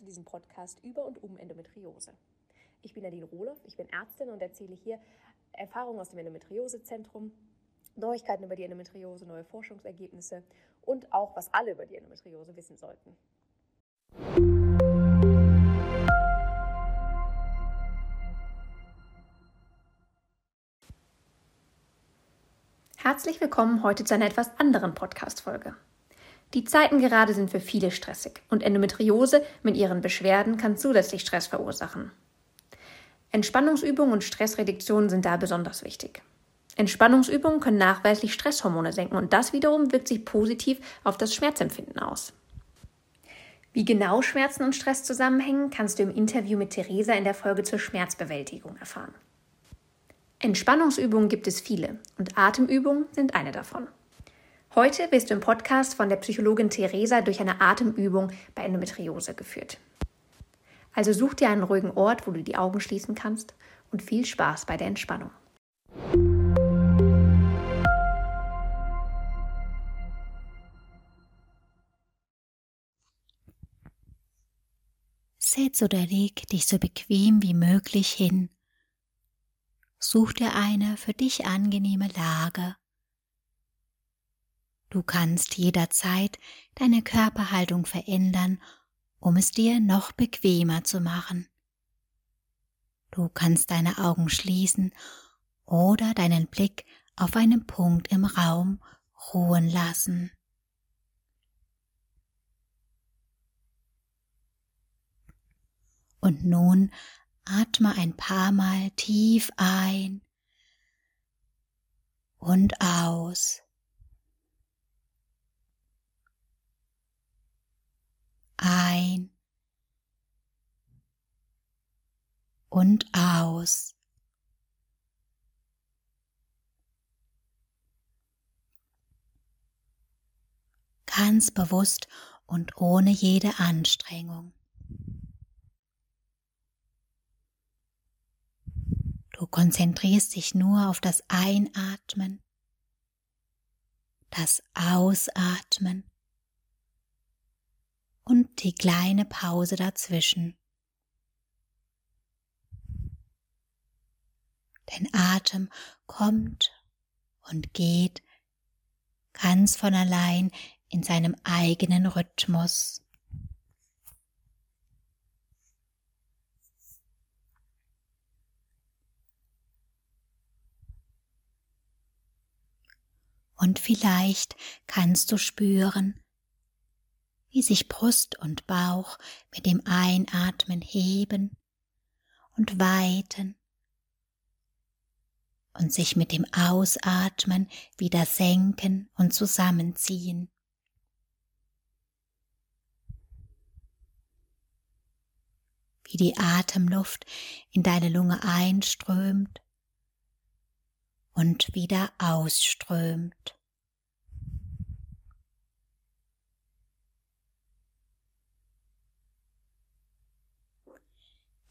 zu diesem Podcast über und um Endometriose. Ich bin Nadine Rohloff, ich bin Ärztin und erzähle hier Erfahrungen aus dem Endometriosezentrum, Neuigkeiten über die Endometriose, neue Forschungsergebnisse und auch, was alle über die Endometriose wissen sollten. Herzlich willkommen heute zu einer etwas anderen Podcast-Folge. Die Zeiten gerade sind für viele stressig und Endometriose mit ihren Beschwerden kann zusätzlich Stress verursachen. Entspannungsübungen und Stressreduktion sind da besonders wichtig. Entspannungsübungen können nachweislich Stresshormone senken und das wiederum wirkt sich positiv auf das Schmerzempfinden aus. Wie genau Schmerzen und Stress zusammenhängen, kannst du im Interview mit Theresa in der Folge zur Schmerzbewältigung erfahren. Entspannungsübungen gibt es viele und Atemübungen sind eine davon. Heute wirst du im Podcast von der Psychologin Theresa durch eine Atemübung bei Endometriose geführt. Also such dir einen ruhigen Ort, wo du die Augen schließen kannst und viel Spaß bei der Entspannung. Setz oder leg dich so bequem wie möglich hin. Such dir eine für dich angenehme Lage Du kannst jederzeit deine Körperhaltung verändern, um es dir noch bequemer zu machen. Du kannst deine Augen schließen oder deinen Blick auf einen Punkt im Raum ruhen lassen. Und nun atme ein paar Mal tief ein und aus. ein und aus. Ganz bewusst und ohne jede Anstrengung. Du konzentrierst dich nur auf das Einatmen, das Ausatmen und die kleine Pause dazwischen. Dein Atem kommt und geht ganz von allein in seinem eigenen Rhythmus. Und vielleicht kannst du spüren, wie sich Brust und Bauch mit dem Einatmen heben und weiten und sich mit dem Ausatmen wieder senken und zusammenziehen. Wie die Atemluft in deine Lunge einströmt und wieder ausströmt.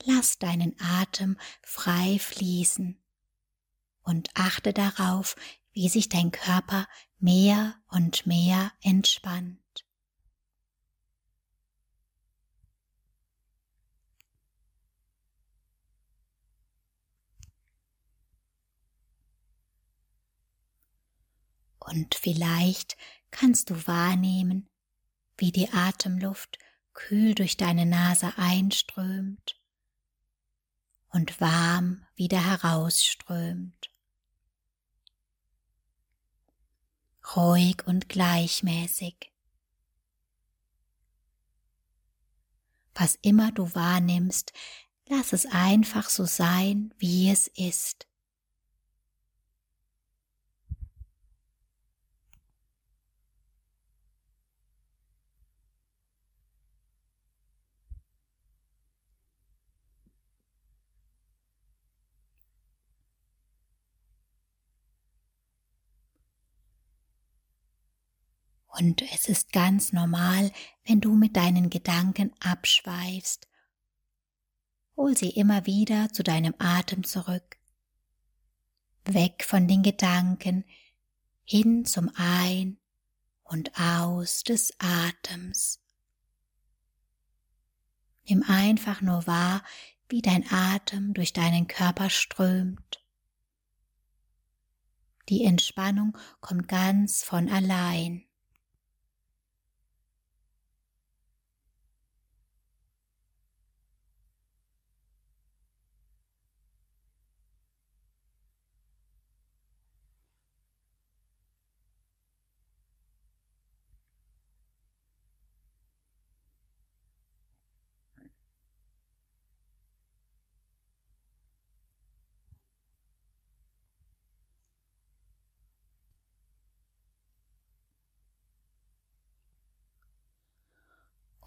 Lass deinen Atem frei fließen und achte darauf, wie sich dein Körper mehr und mehr entspannt. Und vielleicht kannst du wahrnehmen, wie die Atemluft kühl durch deine Nase einströmt und warm wieder herausströmt. Ruhig und gleichmäßig. Was immer du wahrnimmst, lass es einfach so sein, wie es ist. Und es ist ganz normal, wenn du mit deinen Gedanken abschweifst. Hol sie immer wieder zu deinem Atem zurück. Weg von den Gedanken hin zum Ein- und Aus des Atems. Nimm einfach nur wahr, wie dein Atem durch deinen Körper strömt. Die Entspannung kommt ganz von allein.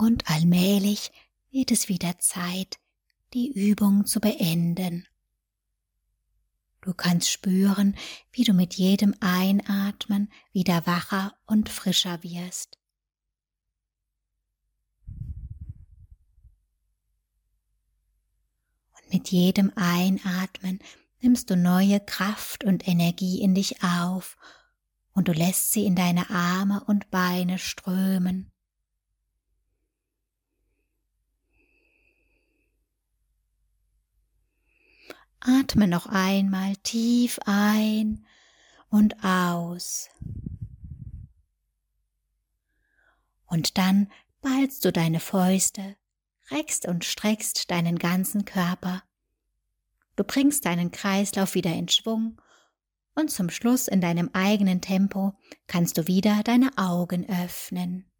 Und allmählich wird es wieder Zeit, die Übung zu beenden. Du kannst spüren, wie du mit jedem Einatmen wieder wacher und frischer wirst. Und mit jedem Einatmen nimmst du neue Kraft und Energie in dich auf und du lässt sie in deine Arme und Beine strömen. Atme noch einmal tief ein und aus. Und dann ballst du deine Fäuste, reckst und streckst deinen ganzen Körper. Du bringst deinen Kreislauf wieder in Schwung und zum Schluss in deinem eigenen Tempo kannst du wieder deine Augen öffnen.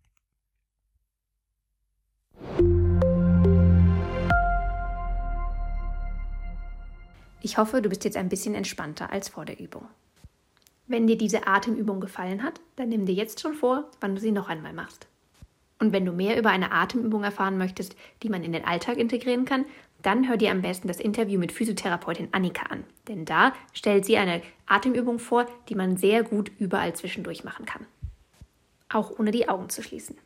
Ich hoffe, du bist jetzt ein bisschen entspannter als vor der Übung. Wenn dir diese Atemübung gefallen hat, dann nimm dir jetzt schon vor, wann du sie noch einmal machst. Und wenn du mehr über eine Atemübung erfahren möchtest, die man in den Alltag integrieren kann, dann hör dir am besten das Interview mit Physiotherapeutin Annika an. Denn da stellt sie eine Atemübung vor, die man sehr gut überall zwischendurch machen kann. Auch ohne die Augen zu schließen.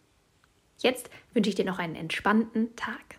Jetzt wünsche ich dir noch einen entspannten Tag.